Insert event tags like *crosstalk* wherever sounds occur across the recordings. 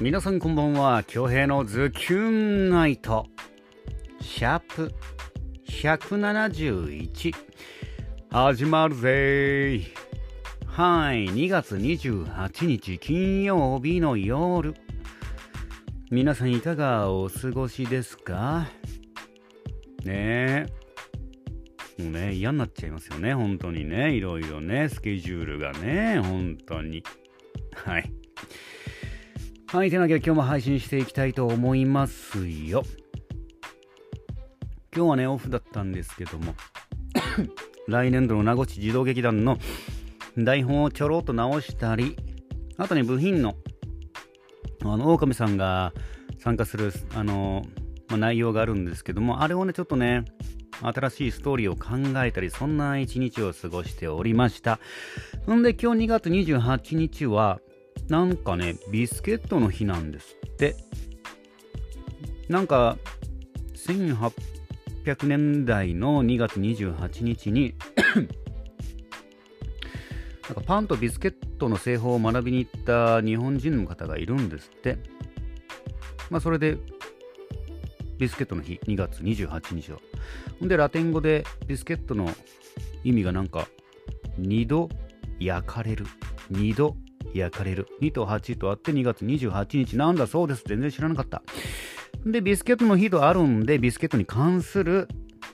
皆さんこんばんは。京平のズキュンナイト。シャープ171始まるぜはい。2月28日金曜日の夜。皆さんいかがお過ごしですか？ねえ。もうね嫌になっちゃいますよね。本当にね。いろいろね。スケジュールがね。本当に。はい。はい、てなわけで今日も配信していきたいと思いますよ。今日はね、オフだったんですけども、*coughs* 来年度の名護市児童劇団の台本をちょろっと直したり、あとね、部品の、あの、狼さんが参加する、あの、まあ、内容があるんですけども、あれをね、ちょっとね、新しいストーリーを考えたり、そんな一日を過ごしておりました。んで、今日2月28日は、なんかね、ビスケットの日なんですって。なんか、1800年代の2月28日に *coughs* なんかパンとビスケットの製法を学びに行った日本人の方がいるんですって。まあ、それで、ビスケットの日、2月28日を。ほんで、ラテン語でビスケットの意味がなんか、2度焼かれる。2度焼かれる。2と8とあって2月28日なんだそうです。全然知らなかった。で、ビスケットの日とあるんで、ビスケットに関する、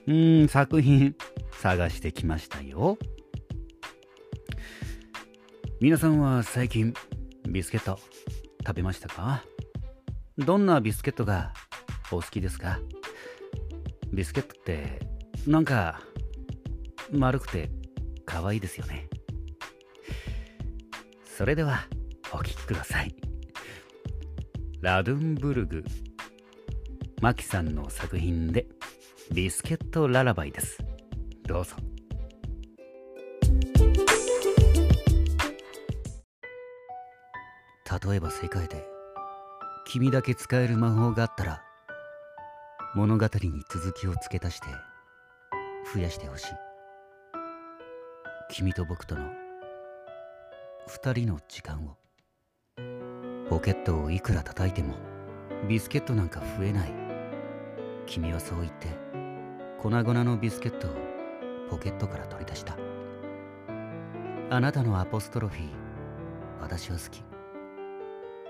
うん、作品探してきましたよ。皆さんは最近、ビスケット食べましたか？どんなビスケットがお好きですか？ビスケットって、なんか、丸くて可愛いですよね。それではお聴きください。ラドゥンブルグマキさんの作品でビスケットララバイです。どうぞ。例えば世界で君だけ使える魔法があったら物語に続きを付け足して増やしてほしい。君と僕との2人の時間を。ポケットをいくら叩いてもビスケットなんか増えない。君はそう言って粉々のビスケットをポケットから取り出した。あなたのアポストロフィー私は好き。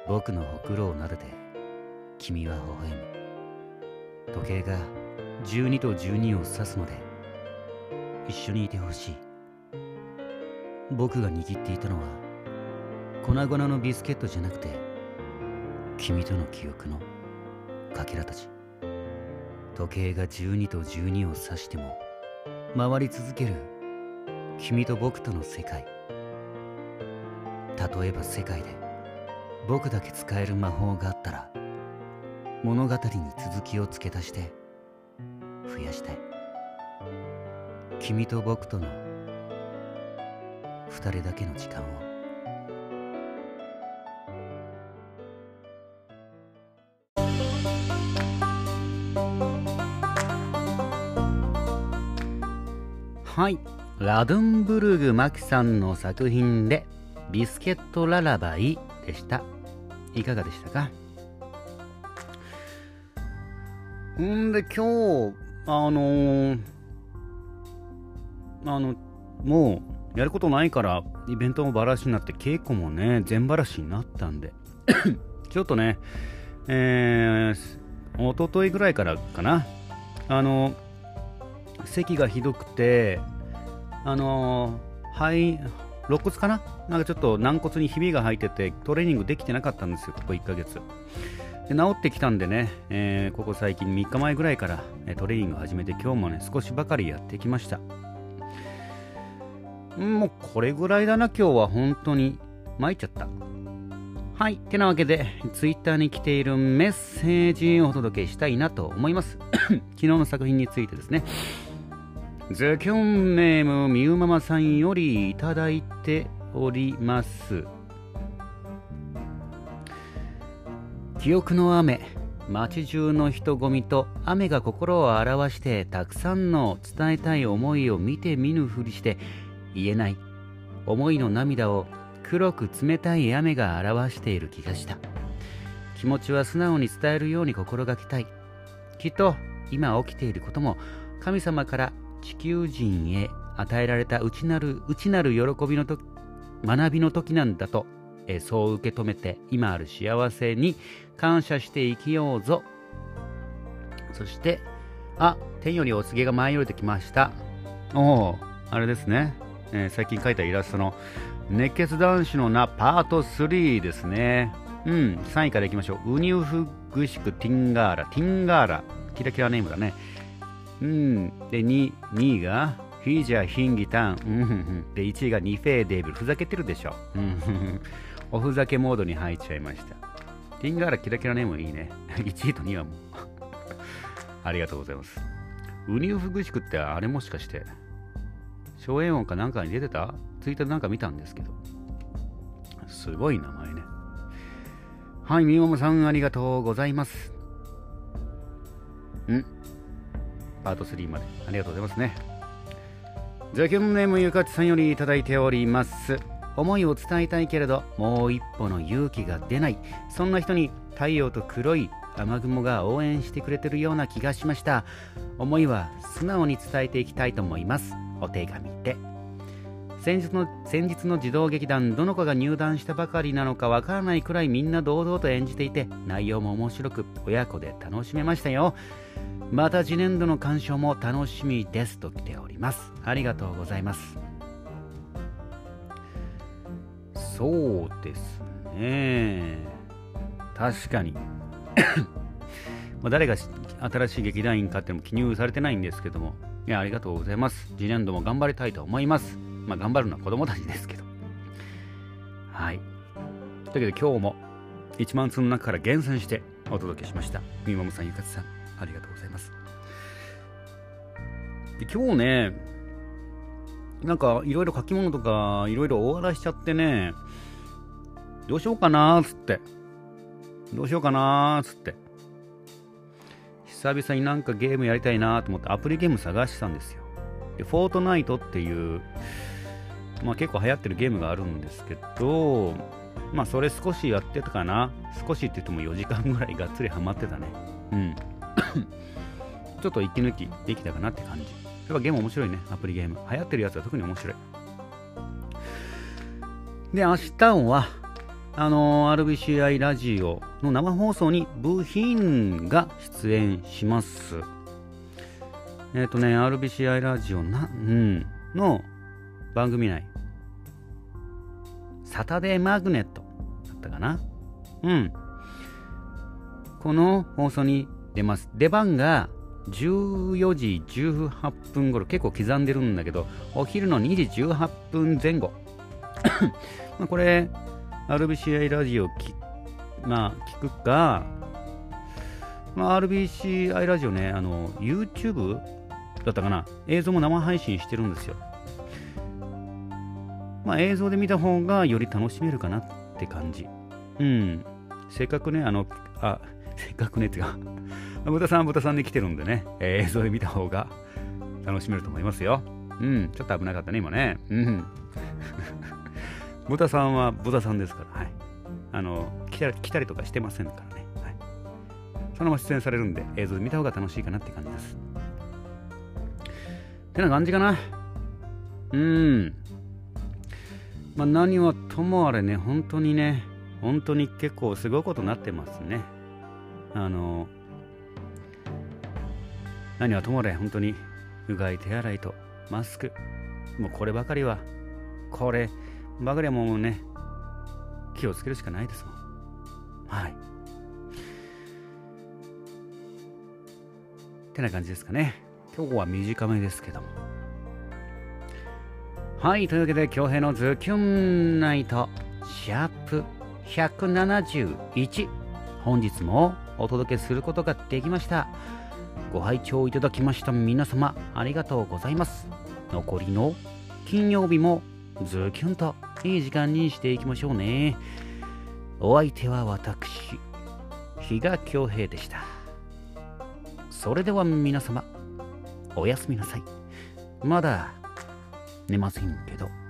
僕のほくろを撫でて君は微笑む。時計が12と12を指すので一緒にいてほしい。僕が握っていたのは粉々のビスケットじゃなくて君との記憶のかけらたち。時計が12と12を指しても回り続ける君と僕との世界。例えば世界で僕だけ使える魔法があったら物語に続きを付け足して増やしたい。君と僕との二人だけの時間をラドゥンブルグ・マキさんの作品で、ビスケット・ララバイでした。いかがでしたか？んで、今日、あのー、あの、もう、やることないから、イベントもバラシになって、稽古もね、全バラシになったんで、*coughs* ちょっとね、えー、一昨日ぐらいからかな、あのー、咳がひどくて、あのー、肺、肋骨かな？なんかちょっと軟骨にひびが入ってて、トレーニングできてなかったんですよ、ここ1ヶ月。で治ってきたんでね、えー、ここ最近3日前ぐらいからトレーニング始めて今日もね少しばかりやってきました。もうこれぐらいだな今日は本当に。参っちゃった。はいてなわけで Twitter に来ているメッセージをお届けしたいなと思います。*clears throat* 昨日の作品についてですね。ズキョンネームみゆママさんよりいただいております。記憶の雨街中の人混みと雨が心を表してたくさんの伝えたい思いを見て見ぬふりして言えない。思いの涙を黒く冷たい雨が表している気がした。気持ちは素直に伝えるように心がけたい。きっと今起きていることも神様から地球人へ与えられた内なる内なる喜びのと学びの時なんだとえそう受け止めて今ある幸せに感謝して生きようぞ。そしてあ天よりお告げが舞い降りてきました。おおあれですね、えー、最近描いたイラストの熱血男子の名パート3ですね。うん3位からいきましょう。ウニウフグシクティンガーラ。ティンガーラ。キラキラネームだね。うんで 2, 2位がフィージャーヒンギタン、で1位がニフェーデーブルふざけてるでしょ、おふざけモードに入っちゃいました。ティンガーラキラキラネームいいね。1位と2位はもうありがとうございます。ウニウフグシクってあれもしかして、荘園音かなんかに出てた？ツイッターなんか見たんですけど。すごい名前ね。はい、みももさんありがとうございます。パート3まで。ありがとうございますね。ザキョンネームゆかちさんよりいただいております。思いを伝えたいけれどもう一歩の勇気が出ない。そんな人に太陽と黒い雨雲が応援してくれてるような気がしました。思いは素直に伝えていきたいと思います。お手紙で。先日の先日の児童劇団どの子が入団したばかりなのかわからないくらいみんな堂々と演じていて内容も面白く親子で楽しめましたよまた次年度の鑑賞も楽しみですと来ておりますありがとうございますそうですね。確かに。*coughs* ま誰が新しい劇団員かっても記入されてないんですけども、いや、ありがとうございます。次年度も頑張りたいと思います。まあ、頑張るのは子供たちですけど。はい。というわけで今日も1万通の中から厳選してお届けしました。みももさん、ゆかつさん、ありがとうございます。で今日ね、なんかいろいろ書き物とかいろいろ大荒しちゃってね、どうしようかなーつって。どうしようかなーつって。久々になんかゲームやりたいなーと思ってアプリゲーム探してたんですよ。で、フォートナイトっていう、まあ結構流行ってるゲームがあるんですけど、まあそれ少しやってたかな。少しって言っても4時間ぐらいがっつりハマってたね。うん。*coughs* ちょっと息抜きできたかなって感じ。やっぱゲーム面白いね、アプリゲーム。流行ってるやつは特に面白い。で、明日は、あのー、RBCI ラジオの生放送に部品が出演します。えっ、ー、とね、RBCI ラジオな、うん、の番組内。サタデーマグネットだったかな？うん。この放送に出ます。出番が14時18分頃結構刻んでるんだけどお昼の2時18分前後 *coughs* まこれ RBCI ラジオき、まあ、聞くか、まあ、RBCI ラジオねあの YouTube だったかな？映像も生配信してるんですよまあ映像で見た方がより楽しめるかなって感じうんせっかくねあのあせっかくねってか *laughs* 豚さんは豚さんで来てるんでね、えー、映像で見た方が楽しめると思いますよ。うん、ちょっと危なかったね、今ね。うん。*laughs* 豚さんは豚さんですから、はい。あの、来た来たりとかしてませんからね。はい。そのまま出演されるんで、映像で見た方が楽しいかなって感じです。ってな感じかな。うん。まあ何はともあれね、本当にね、本当に結構すごいことになってますね。あの、何はともあれ本当にうがい手洗いとマスク。もうこればかりはこればかりはもうね気をつけるしかないですもん。はい。てな感じですかね。今日は短めですけども。はいというわけで恭平のズキュンナイトシャープ171本日もお届けすることができました。ご拝聴いただきました。皆様ありがとうございます。残りの金曜日もズキュンといい時間にしていきましょうね。お相手は私比嘉恭平でした。それでは皆様おやすみなさい。まだ寝ませんけど。